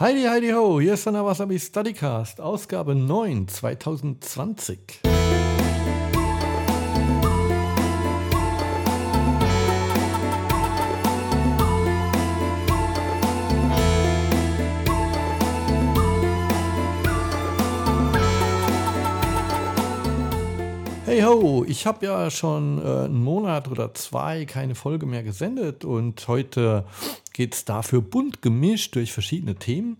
Heidi, Heidi, ho, hier ist der Wasabi Studycast, Ausgabe 9 2020. Ich habe ja schon äh, einen Monat oder zwei keine Folge mehr gesendet und heute geht es dafür bunt gemischt durch verschiedene Themen.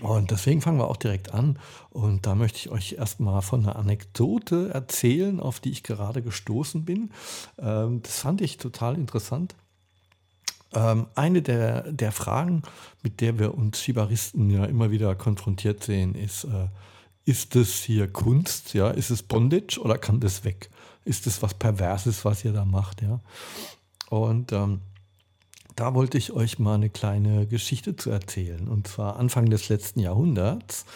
Und deswegen fangen wir auch direkt an. Und da möchte ich euch erstmal von einer Anekdote erzählen, auf die ich gerade gestoßen bin. Ähm, das fand ich total interessant. Ähm, eine der, der Fragen, mit der wir uns Schibaristen ja immer wieder konfrontiert sehen, ist, äh, ist das hier Kunst? Ja, ist es Bondage oder kann das weg? Ist das was Perverses, was ihr da macht? Ja. Und ähm, da wollte ich euch mal eine kleine Geschichte zu erzählen. Und zwar Anfang des letzten Jahrhunderts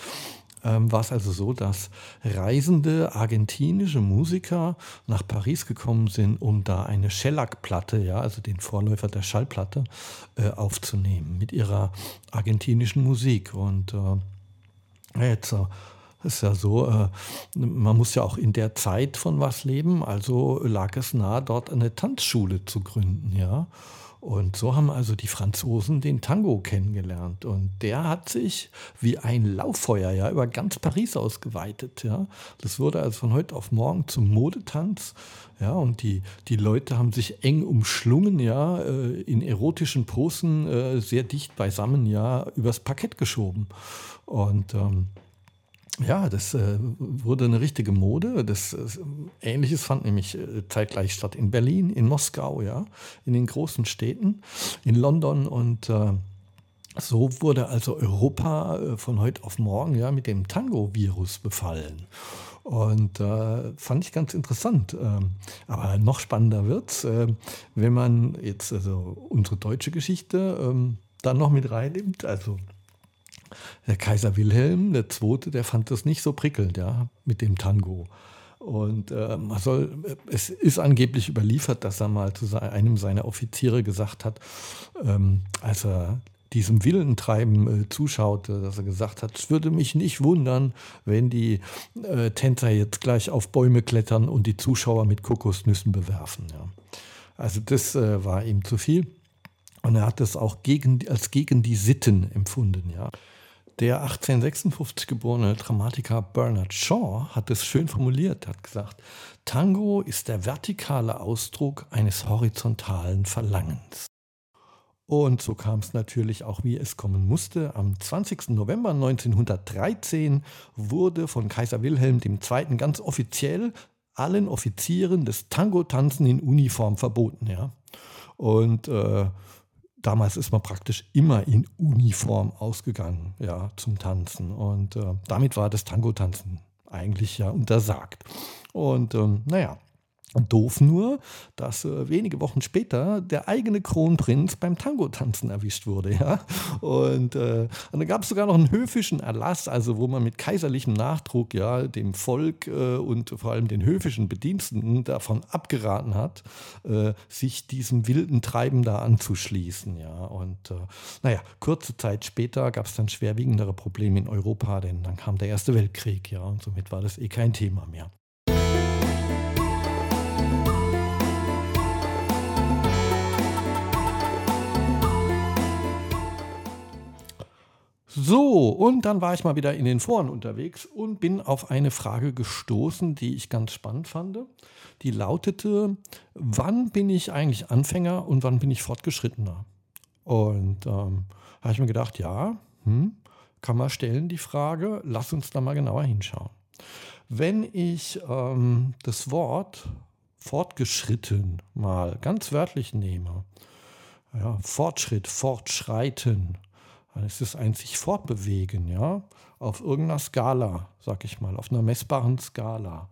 ähm, war es also so, dass reisende argentinische Musiker nach Paris gekommen sind, um da eine Shellac-Platte, ja, also den Vorläufer der Schallplatte, äh, aufzunehmen mit ihrer argentinischen Musik. Und äh, jetzt äh, ist ja so, äh, man muss ja auch in der Zeit von was leben, also lag es nahe, dort eine Tanzschule zu gründen, ja. Und so haben also die Franzosen den Tango kennengelernt. Und der hat sich wie ein Lauffeuer ja über ganz Paris ausgeweitet. Ja. Das wurde also von heute auf morgen zum Modetanz. Ja, und die, die Leute haben sich eng umschlungen, ja, äh, in erotischen Posen äh, sehr dicht beisammen, ja, übers Parkett geschoben. Und ähm, ja, das äh, wurde eine richtige Mode. Das, äh, Ähnliches fand nämlich äh, zeitgleich statt in Berlin, in Moskau, ja, in den großen Städten, in London und äh, so wurde also Europa äh, von heute auf morgen ja mit dem Tango-Virus befallen. Und äh, fand ich ganz interessant. Ähm, aber noch spannender wird's, äh, wenn man jetzt also unsere deutsche Geschichte ähm, dann noch mit reinnimmt. Also der Kaiser Wilhelm II., der fand das nicht so prickelnd, ja, mit dem Tango. Und äh, man soll, es ist angeblich überliefert, dass er mal zu einem seiner Offiziere gesagt hat, ähm, als er diesem Willentreiben äh, zuschaute, dass er gesagt hat, es würde mich nicht wundern, wenn die äh, Tänzer jetzt gleich auf Bäume klettern und die Zuschauer mit Kokosnüssen bewerfen. Ja. Also das äh, war ihm zu viel. Und er hat das auch gegen, als gegen die Sitten empfunden. Ja. Der 1856 geborene Dramatiker Bernard Shaw hat es schön formuliert, hat gesagt, Tango ist der vertikale Ausdruck eines horizontalen Verlangens. Und so kam es natürlich auch, wie es kommen musste. Am 20. November 1913 wurde von Kaiser Wilhelm II. ganz offiziell allen Offizieren das Tango-Tanzen in Uniform verboten. Ja? Und äh, damals ist man praktisch immer in Uniform ausgegangen, ja, zum Tanzen. Und äh, damit war das Tango-Tanzen eigentlich ja untersagt. Und ähm, naja, Doof nur, dass äh, wenige Wochen später der eigene Kronprinz beim Tango-Tanzen erwischt wurde. Ja? Und, äh, und dann gab es sogar noch einen höfischen Erlass, also wo man mit kaiserlichem Nachdruck ja dem Volk äh, und vor allem den höfischen Bediensteten davon abgeraten hat, äh, sich diesem wilden Treiben da anzuschließen. Ja? Und äh, naja, kurze Zeit später gab es dann schwerwiegendere Probleme in Europa, denn dann kam der Erste Weltkrieg, ja, und somit war das eh kein Thema mehr. So, und dann war ich mal wieder in den Foren unterwegs und bin auf eine Frage gestoßen, die ich ganz spannend fand. Die lautete, wann bin ich eigentlich Anfänger und wann bin ich Fortgeschrittener? Und ähm, habe ich mir gedacht, ja, hm, kann man stellen die Frage, lass uns da mal genauer hinschauen. Wenn ich ähm, das Wort fortgeschritten mal ganz wörtlich nehme, ja, Fortschritt, fortschreiten, dann ist es ein sich fortbewegen, ja, auf irgendeiner Skala, sag ich mal, auf einer messbaren Skala.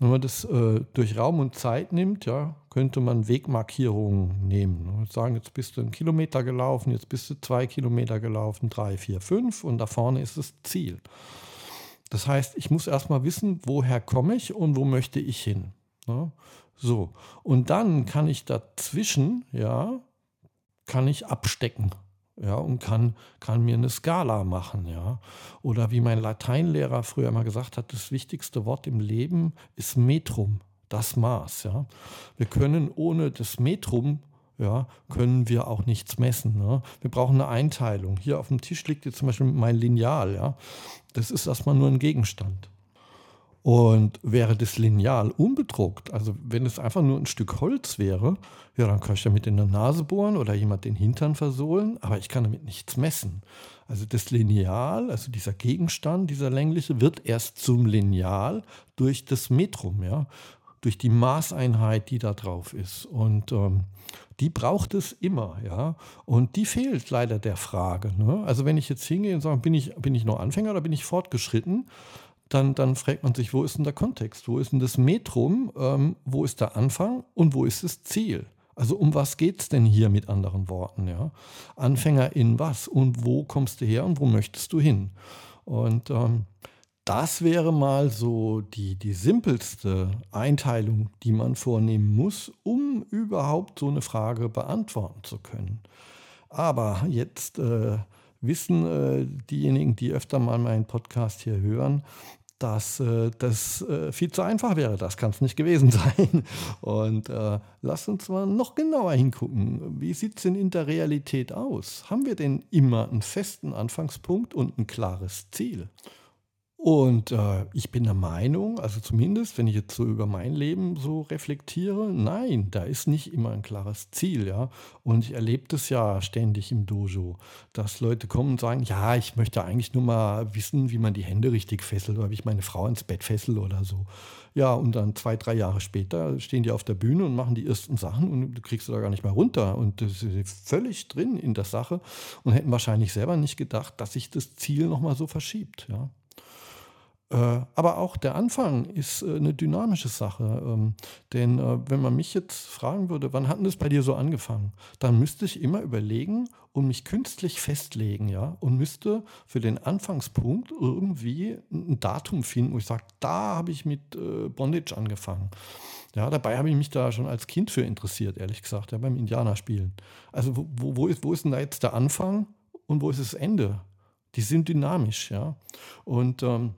Wenn man das äh, durch Raum und Zeit nimmt, ja, könnte man Wegmarkierungen nehmen. Und sagen, jetzt bist du einen Kilometer gelaufen, jetzt bist du zwei Kilometer gelaufen, drei, vier, fünf und da vorne ist das Ziel. Das heißt, ich muss erstmal wissen, woher komme ich und wo möchte ich hin. Ja, so. Und dann kann ich dazwischen, ja, kann ich abstecken ja, und kann, kann mir eine Skala machen, ja. Oder wie mein Lateinlehrer früher mal gesagt hat, das wichtigste Wort im Leben ist Metrum, das Maß, ja. Wir können ohne das Metrum ja, können wir auch nichts messen. Ne? Wir brauchen eine Einteilung. Hier auf dem Tisch liegt jetzt zum Beispiel mein Lineal. Ja? Das ist erstmal nur ein Gegenstand. Und wäre das Lineal unbedruckt, also wenn es einfach nur ein Stück Holz wäre, ja, dann kann ich damit in der Nase bohren oder jemand den Hintern versohlen, aber ich kann damit nichts messen. Also das Lineal, also dieser Gegenstand, dieser längliche, wird erst zum Lineal durch das Metrum, ja, durch die Maßeinheit, die da drauf ist. Und ähm, die braucht es immer, ja. Und die fehlt leider der Frage. Ne? Also wenn ich jetzt hingehe und sage, bin ich, bin ich noch Anfänger oder bin ich fortgeschritten? Dann, dann fragt man sich, wo ist denn der Kontext? Wo ist denn das Metrum? Ähm, wo ist der Anfang und wo ist das Ziel? Also um was geht es denn hier mit anderen Worten? Ja? Anfänger in was und wo kommst du her und wo möchtest du hin? Und ähm, das wäre mal so die, die simpelste Einteilung, die man vornehmen muss, um überhaupt so eine Frage beantworten zu können. Aber jetzt äh, wissen äh, diejenigen, die öfter mal meinen Podcast hier hören, dass äh, das äh, viel zu einfach wäre. Das kann es nicht gewesen sein. Und äh, lass uns mal noch genauer hingucken. Wie sieht es denn in der Realität aus? Haben wir denn immer einen festen Anfangspunkt und ein klares Ziel? Und äh, ich bin der Meinung, also zumindest, wenn ich jetzt so über mein Leben so reflektiere, nein, da ist nicht immer ein klares Ziel, ja. Und ich erlebe das ja ständig im Dojo, dass Leute kommen und sagen, ja, ich möchte eigentlich nur mal wissen, wie man die Hände richtig fesselt oder wie ich meine Frau ins Bett fessel oder so. Ja, und dann zwei, drei Jahre später stehen die auf der Bühne und machen die ersten Sachen und du kriegst du da gar nicht mehr runter. Und das ist völlig drin in der Sache und hätten wahrscheinlich selber nicht gedacht, dass sich das Ziel nochmal so verschiebt, ja. Äh, aber auch der Anfang ist äh, eine dynamische Sache. Ähm, denn äh, wenn man mich jetzt fragen würde, wann hat denn das bei dir so angefangen? Dann müsste ich immer überlegen und mich künstlich festlegen, ja, und müsste für den Anfangspunkt irgendwie ein Datum finden, wo ich sage, da habe ich mit Bondage angefangen. Ja, dabei habe ich mich da schon als Kind für interessiert, ehrlich gesagt, ja, beim Indianerspielen. Also wo, wo, ist, wo ist denn da jetzt der Anfang und wo ist das Ende? Die sind dynamisch, ja. Und ähm,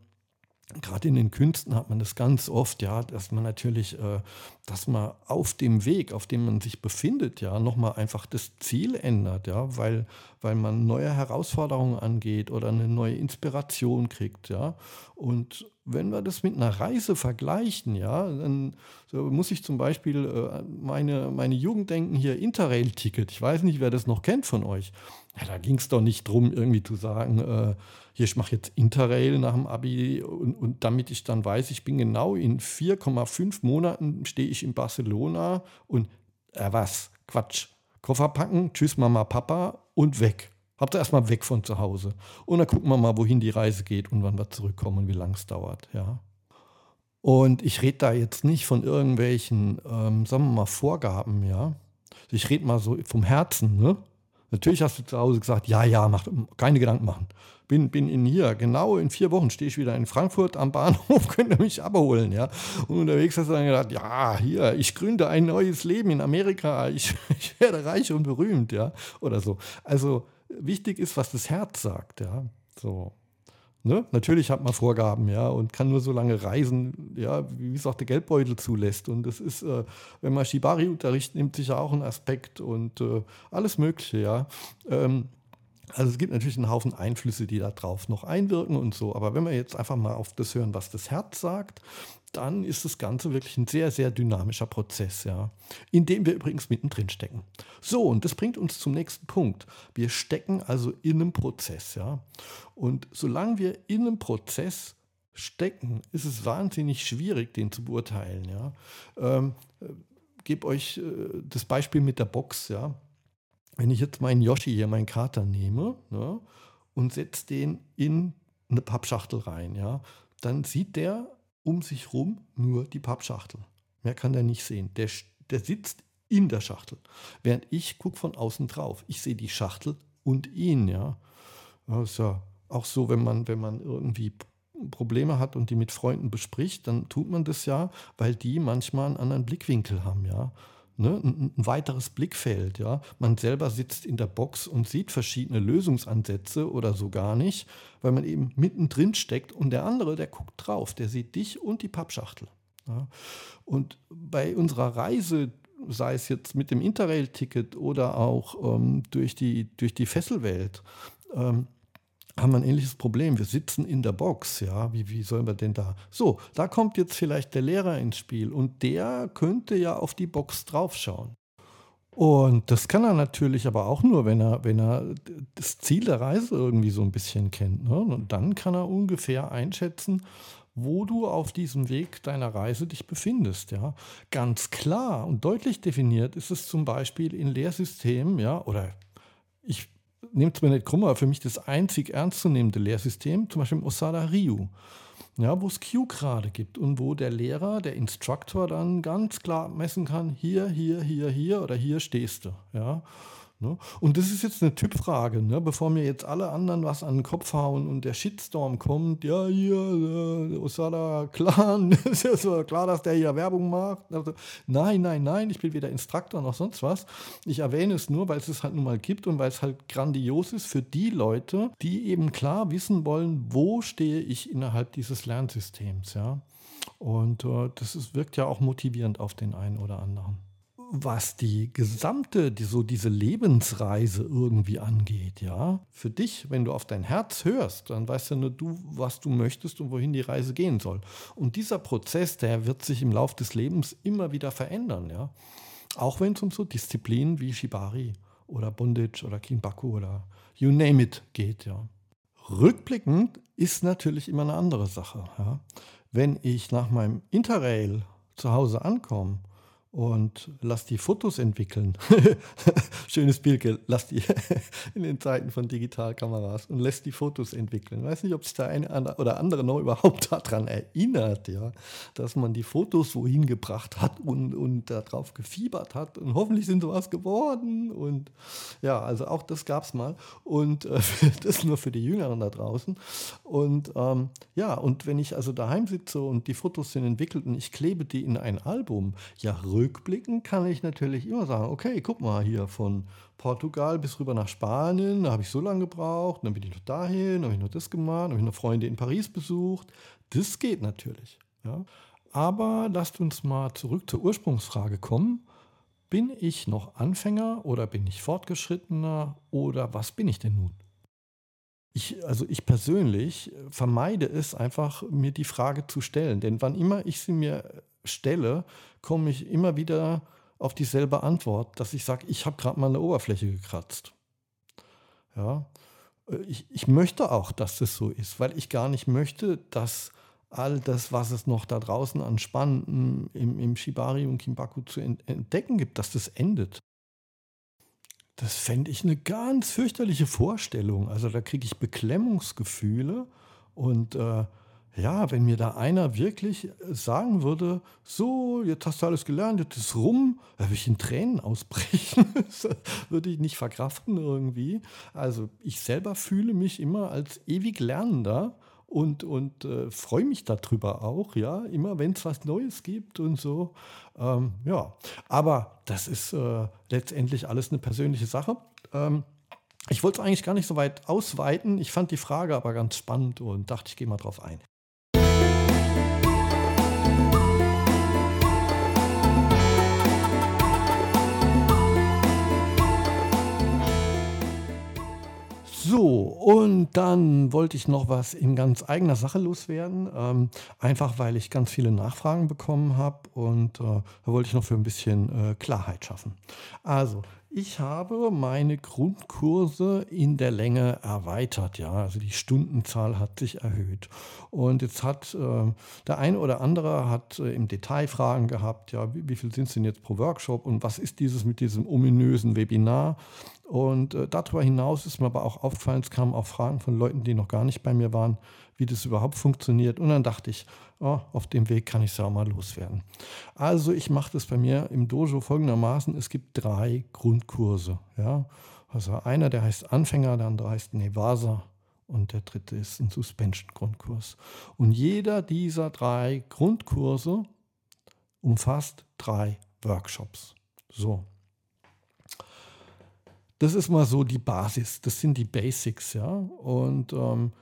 gerade in den Künsten hat man das ganz oft, ja, dass man natürlich, äh, dass man auf dem Weg, auf dem man sich befindet, ja, nochmal einfach das Ziel ändert, ja, weil, weil man neue Herausforderungen angeht oder eine neue Inspiration kriegt, ja. Und wenn wir das mit einer Reise vergleichen, ja, dann muss ich zum Beispiel äh, meine, meine Jugend denken hier Interrail-Ticket. Ich weiß nicht, wer das noch kennt von euch. Ja, da ging es doch nicht darum, irgendwie zu sagen, äh, hier, ich mache jetzt Interrail nach dem Abi und, und damit ich dann weiß, ich bin genau in 4,5 Monaten stehe ich in Barcelona und äh, was? Quatsch. Koffer packen, tschüss Mama, Papa und weg. Habt ihr erstmal weg von zu Hause. Und dann gucken wir mal, wohin die Reise geht und wann wir zurückkommen und wie lange es dauert. Ja. Und ich rede da jetzt nicht von irgendwelchen, ähm, sagen wir mal, Vorgaben, ja. Ich rede mal so vom Herzen, ne? Natürlich hast du zu Hause gesagt, ja, ja, mach, keine Gedanken machen. Bin, bin in hier, genau in vier Wochen stehe ich wieder in Frankfurt am Bahnhof, könnt ihr mich abholen, ja. Und unterwegs hast du dann gedacht, ja, hier, ich gründe ein neues Leben in Amerika, ich, ich werde reich und berühmt, ja, oder so. Also, wichtig ist, was das Herz sagt, ja. So. Ne? Natürlich hat man Vorgaben, ja, und kann nur so lange reisen, ja, wie es auch der Geldbeutel zulässt. Und das ist, äh, wenn man Shibari unterrichtet, nimmt sich ja auch ein Aspekt und äh, alles Mögliche, ja. Ähm, also es gibt natürlich einen Haufen Einflüsse, die da drauf noch einwirken und so. Aber wenn wir jetzt einfach mal auf das hören, was das Herz sagt, dann ist das Ganze wirklich ein sehr, sehr dynamischer Prozess, ja, in dem wir übrigens mittendrin stecken. So, und das bringt uns zum nächsten Punkt. Wir stecken also in einem Prozess, ja. Und solange wir in einem Prozess stecken, ist es wahnsinnig schwierig, den zu beurteilen, ja. Ähm, äh, gebe euch äh, das Beispiel mit der Box, ja. Wenn ich jetzt meinen Yoshi hier, meinen Kater nehme, ja, und setze den in eine Pappschachtel rein, ja, dann sieht der um sich rum nur die Pappschachtel. Mehr kann der nicht sehen. Der, der sitzt in der Schachtel. Während ich gucke von außen drauf. Ich sehe die Schachtel und ihn, ja. Das auch so, wenn man, wenn man irgendwie Probleme hat und die mit Freunden bespricht, dann tut man das ja, weil die manchmal einen anderen Blickwinkel haben, ja. Ne, ein, weiteres Blickfeld. Ja? Man selber sitzt in der Box und sieht verschiedene Lösungsansätze oder so gar nicht, weil man eben mittendrin steckt und der andere, der guckt drauf, der sieht dich und die Pappschachtel. Ja? Und bei unserer Reise, sei es jetzt mit dem Interrail-Ticket oder auch ähm, durch, die, durch die Fesselwelt, ähm, haben wir ein ähnliches Problem. Wir sitzen in der Box, ja, wie, wie sollen wir denn da? So, da kommt jetzt vielleicht der Lehrer ins Spiel und der könnte ja auf die Box draufschauen. Und das kann er natürlich aber auch nur, wenn er, wenn er das Ziel der Reise irgendwie so ein bisschen kennt. Ne? Und dann kann er ungefähr einschätzen, wo du auf diesem Weg deiner Reise dich befindest. Ja? Ganz klar und deutlich definiert ist es zum Beispiel in Lehrsystemen, ja, oder ich nehmt es mir nicht krumm, aber für mich das einzig ernstzunehmende Lehrsystem, zum Beispiel im Osada Ryu, ja, wo es Q-Grade gibt und wo der Lehrer, der Instruktor dann ganz klar messen kann, hier, hier, hier, hier oder hier stehst du. Ja. Ne? Und das ist jetzt eine Typfrage, ne? bevor mir jetzt alle anderen was an den Kopf hauen und der Shitstorm kommt, ja, hier, äh, Osada Clan, ist ja so klar, dass der hier Werbung macht. Also, nein, nein, nein, ich bin weder Instruktor noch sonst was. Ich erwähne es nur, weil es es halt nun mal gibt und weil es halt grandios ist für die Leute, die eben klar wissen wollen, wo stehe ich innerhalb dieses Lernsystems, ja. Und äh, das ist, wirkt ja auch motivierend auf den einen oder anderen was die gesamte, die, so diese Lebensreise irgendwie angeht, ja. Für dich, wenn du auf dein Herz hörst, dann weißt ja nur du, was du möchtest und wohin die Reise gehen soll. Und dieser Prozess, der wird sich im Laufe des Lebens immer wieder verändern, ja. Auch wenn es um so Disziplinen wie Shibari oder Bondage oder Kinbaku oder you name it geht, ja. Rückblickend ist natürlich immer eine andere Sache. Ja. Wenn ich nach meinem Interrail zu Hause ankomme und lass die Fotos entwickeln. Schönes Bild, lass die in den Zeiten von Digitalkameras und lässt die Fotos entwickeln. Ich weiß nicht, ob sich da eine oder andere noch überhaupt daran erinnert, ja, dass man die Fotos wohin gebracht hat und, und darauf gefiebert hat. Und hoffentlich sind sowas geworden. Und ja, also auch das gab es mal. Und äh, das nur für die Jüngeren da draußen. Und ähm, ja, und wenn ich also daheim sitze und die Fotos sind entwickelt und ich klebe die in ein Album, ja, rückblickend kann ich natürlich immer sagen, okay, guck mal hier von Portugal bis rüber nach Spanien, da habe ich so lange gebraucht, dann bin ich noch dahin, habe ich noch das gemacht, habe ich noch Freunde in Paris besucht. Das geht natürlich. Ja. Aber lasst uns mal zurück zur Ursprungsfrage kommen. Bin ich noch Anfänger oder bin ich fortgeschrittener oder was bin ich denn nun? Ich, also ich persönlich vermeide es einfach, mir die Frage zu stellen. Denn wann immer ich sie mir stelle, komme ich immer wieder auf dieselbe Antwort, dass ich sage, ich habe gerade mal eine Oberfläche gekratzt. Ja, äh, ich, ich möchte auch, dass das so ist, weil ich gar nicht möchte, dass all das, was es noch da draußen an Spannendem im, im Shibari und Kimbaku zu entdecken gibt, dass das endet. Das fände ich eine ganz fürchterliche Vorstellung. Also da kriege ich Beklemmungsgefühle und äh, ja, wenn mir da einer wirklich äh, sagen würde, so, jetzt hast du alles gelernt, jetzt ist rum, da würde ich in Tränen ausbrechen. das würde ich nicht verkraften irgendwie. Also ich selber fühle mich immer als ewig Lernender und, und äh, freue mich darüber auch, ja, immer wenn es was Neues gibt und so. Ähm, ja, aber das ist äh, letztendlich alles eine persönliche Sache. Ähm, ich wollte es eigentlich gar nicht so weit ausweiten. Ich fand die Frage aber ganz spannend und dachte, ich gehe mal drauf ein. Und dann wollte ich noch was in ganz eigener Sache loswerden, ähm, einfach weil ich ganz viele Nachfragen bekommen habe und äh, da wollte ich noch für ein bisschen äh, Klarheit schaffen. Also, ich habe meine Grundkurse in der Länge erweitert, ja. Also die Stundenzahl hat sich erhöht. Und jetzt hat äh, der eine oder andere hat äh, im Detail Fragen gehabt, ja, wie, wie viel sind es denn jetzt pro Workshop und was ist dieses mit diesem ominösen Webinar? Und äh, darüber hinaus ist mir aber auch aufgefallen, es kamen auch Fragen von Leuten, die noch gar nicht bei mir waren, wie das überhaupt funktioniert. Und dann dachte ich, oh, auf dem Weg kann ich es ja auch mal loswerden. Also ich mache das bei mir im Dojo folgendermaßen. Es gibt drei Grundkurse. Ja? Also einer, der heißt Anfänger, der andere heißt Nevasa und der dritte ist ein Suspension-Grundkurs. Und jeder dieser drei Grundkurse umfasst drei Workshops. So. Das ist mal so die Basis, das sind die Basics, ja. Und ähm,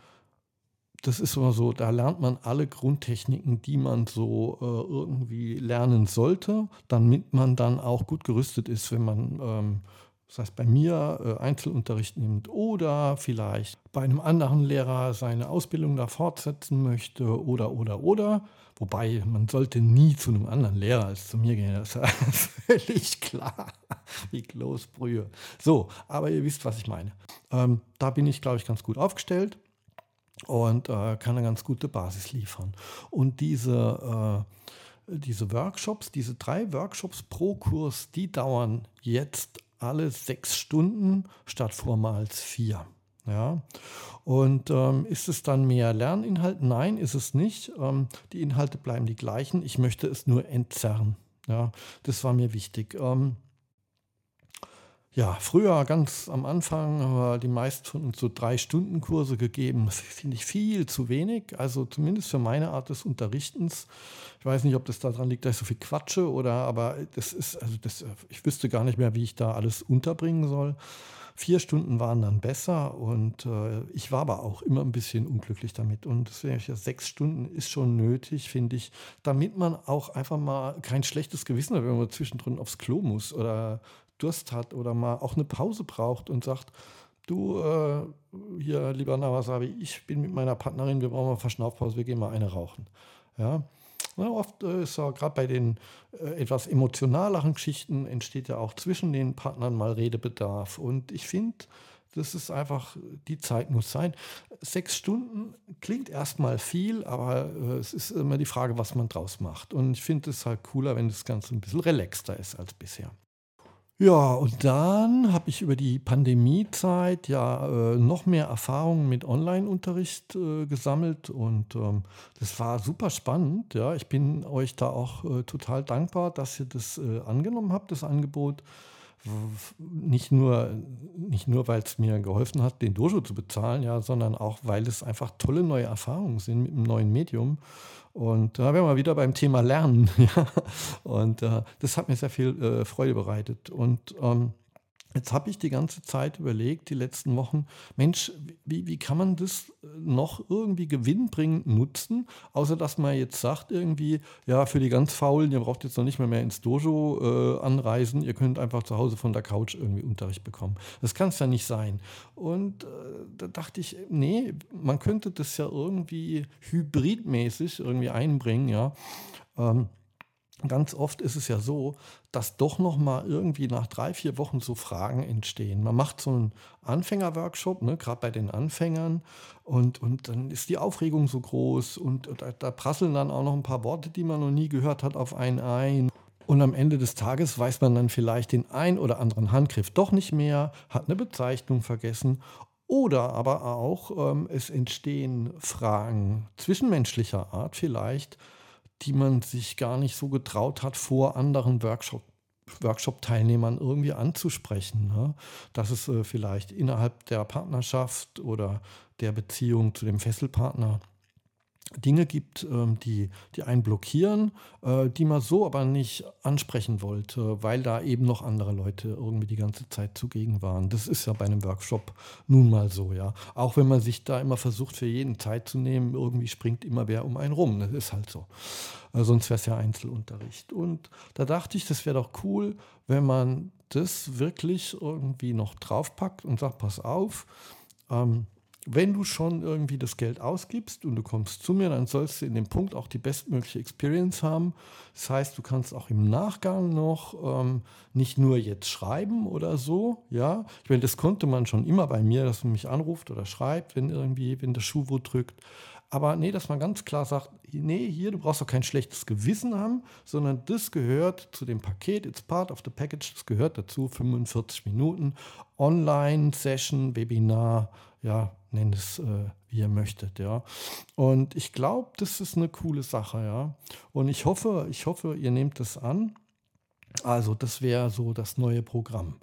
das ist immer so, da lernt man alle Grundtechniken, die man so äh, irgendwie lernen sollte, damit man dann auch gut gerüstet ist, wenn man, ähm, das heißt bei mir, äh, Einzelunterricht nimmt oder vielleicht bei einem anderen Lehrer seine Ausbildung da fortsetzen möchte oder, oder, oder. Wobei, man sollte nie zu einem anderen Lehrer als zu mir gehen, das ist völlig klar, wie Kloßbrühe. So, aber ihr wisst, was ich meine. Ähm, da bin ich, glaube ich, ganz gut aufgestellt und äh, kann eine ganz gute Basis liefern. Und diese, äh, diese Workshops, diese drei Workshops pro Kurs, die dauern jetzt alle sechs Stunden statt vormals vier. Ja, und ähm, ist es dann mehr Lerninhalt? Nein, ist es nicht. Ähm, die Inhalte bleiben die gleichen. Ich möchte es nur entzerren. Ja, das war mir wichtig. Ähm, ja, früher ganz am Anfang haben wir die meisten von uns so drei Stunden Kurse gegeben. Das finde ich viel zu wenig. Also zumindest für meine Art des Unterrichtens. Ich weiß nicht, ob das daran liegt, dass ich so viel quatsche oder, aber das ist, also das, ich wüsste gar nicht mehr, wie ich da alles unterbringen soll. Vier Stunden waren dann besser und äh, ich war aber auch immer ein bisschen unglücklich damit. Und deswegen sechs Stunden ist schon nötig, finde ich, damit man auch einfach mal kein schlechtes Gewissen hat, wenn man zwischendrin aufs Klo muss oder Durst hat oder mal auch eine Pause braucht und sagt, du, äh, hier, lieber Nawasabi, ich bin mit meiner Partnerin, wir brauchen mal Verschnaufpause, wir gehen mal eine rauchen. Ja oft äh, ist ja gerade bei den äh, etwas emotionaleren Geschichten entsteht ja auch zwischen den Partnern mal Redebedarf. Und ich finde, das ist einfach, die Zeit muss sein. Sechs Stunden klingt erstmal viel, aber äh, es ist immer die Frage, was man draus macht. Und ich finde es halt cooler, wenn das Ganze ein bisschen relaxter ist als bisher. Ja, und dann habe ich über die Pandemiezeit ja äh, noch mehr Erfahrungen mit Online-Unterricht äh, gesammelt und ähm, das war super spannend. Ja, ich bin euch da auch äh, total dankbar, dass ihr das äh, angenommen habt, das Angebot. Nicht nur, nicht nur, weil es mir geholfen hat, den Dojo zu bezahlen, ja, sondern auch, weil es einfach tolle neue Erfahrungen sind mit einem neuen Medium. Und da wären wir wieder beim Thema Lernen. Ja. Und äh, das hat mir sehr viel äh, Freude bereitet. Und ähm, Jetzt habe ich die ganze Zeit überlegt, die letzten Wochen, Mensch, wie, wie kann man das noch irgendwie gewinnbringend nutzen, außer dass man jetzt sagt irgendwie, ja, für die ganz Faulen, ihr braucht jetzt noch nicht mehr, mehr ins Dojo äh, anreisen, ihr könnt einfach zu Hause von der Couch irgendwie Unterricht bekommen. Das kann es ja nicht sein. Und äh, da dachte ich, nee, man könnte das ja irgendwie hybridmäßig irgendwie einbringen, ja. Ähm, ganz oft ist es ja so, dass doch noch mal irgendwie nach drei, vier Wochen so Fragen entstehen. Man macht so einen Anfängerworkshop, ne, gerade bei den Anfängern, und, und dann ist die Aufregung so groß und, und da, da prasseln dann auch noch ein paar Worte, die man noch nie gehört hat, auf einen ein. Und am Ende des Tages weiß man dann vielleicht den ein oder anderen Handgriff doch nicht mehr, hat eine Bezeichnung vergessen oder aber auch, ähm, es entstehen Fragen zwischenmenschlicher Art vielleicht, die man sich gar nicht so getraut hat, vor anderen Workshop, Workshop-Teilnehmern irgendwie anzusprechen. Ne? Dass es äh, vielleicht innerhalb der Partnerschaft oder der Beziehung zu dem Fesselpartner Dinge gibt, ähm, die, die einen blockieren, äh, die man so aber nicht ansprechen wollte, weil da eben noch andere Leute irgendwie die ganze Zeit zugegen waren. Das ist ja bei einem Workshop nun mal so, ja. Auch wenn man sich da immer versucht, für jeden Zeit zu nehmen, irgendwie springt immer wer um einen rum. Das ist halt so. Äh, sonst wäre es ja Einzelunterricht. Und da dachte ich, das wäre doch cool, wenn man das wirklich irgendwie noch draufpackt und sagt, pass auf, ähm, wenn du schon irgendwie das Geld ausgibst und du kommst zu mir, dann sollst du in dem Punkt auch die bestmögliche Experience haben. Das heißt, du kannst auch im Nachgang noch ähm, nicht nur jetzt schreiben oder so, ja. Ich meine, das konnte man schon immer bei mir, dass man mich anruft oder schreibt, wenn irgendwie, wenn der Schuh wo drückt. Aber nee, dass man ganz klar sagt, nee, hier, du brauchst auch kein schlechtes Gewissen haben, sondern das gehört zu dem Paket, it's part of the package, das gehört dazu, 45 Minuten, Online-Session, Webinar, ja, nennt es, äh, wie ihr möchtet, ja. Und ich glaube, das ist eine coole Sache, ja. Und ich hoffe, ich hoffe, ihr nehmt das an. Also, das wäre so das neue Programm.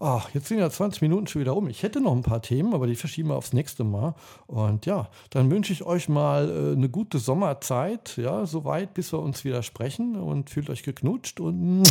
Ach, jetzt sind ja 20 Minuten schon wieder um. Ich hätte noch ein paar Themen, aber die verschieben wir aufs nächste Mal. Und ja, dann wünsche ich euch mal äh, eine gute Sommerzeit. Ja, soweit, bis wir uns wieder sprechen und fühlt euch geknutscht und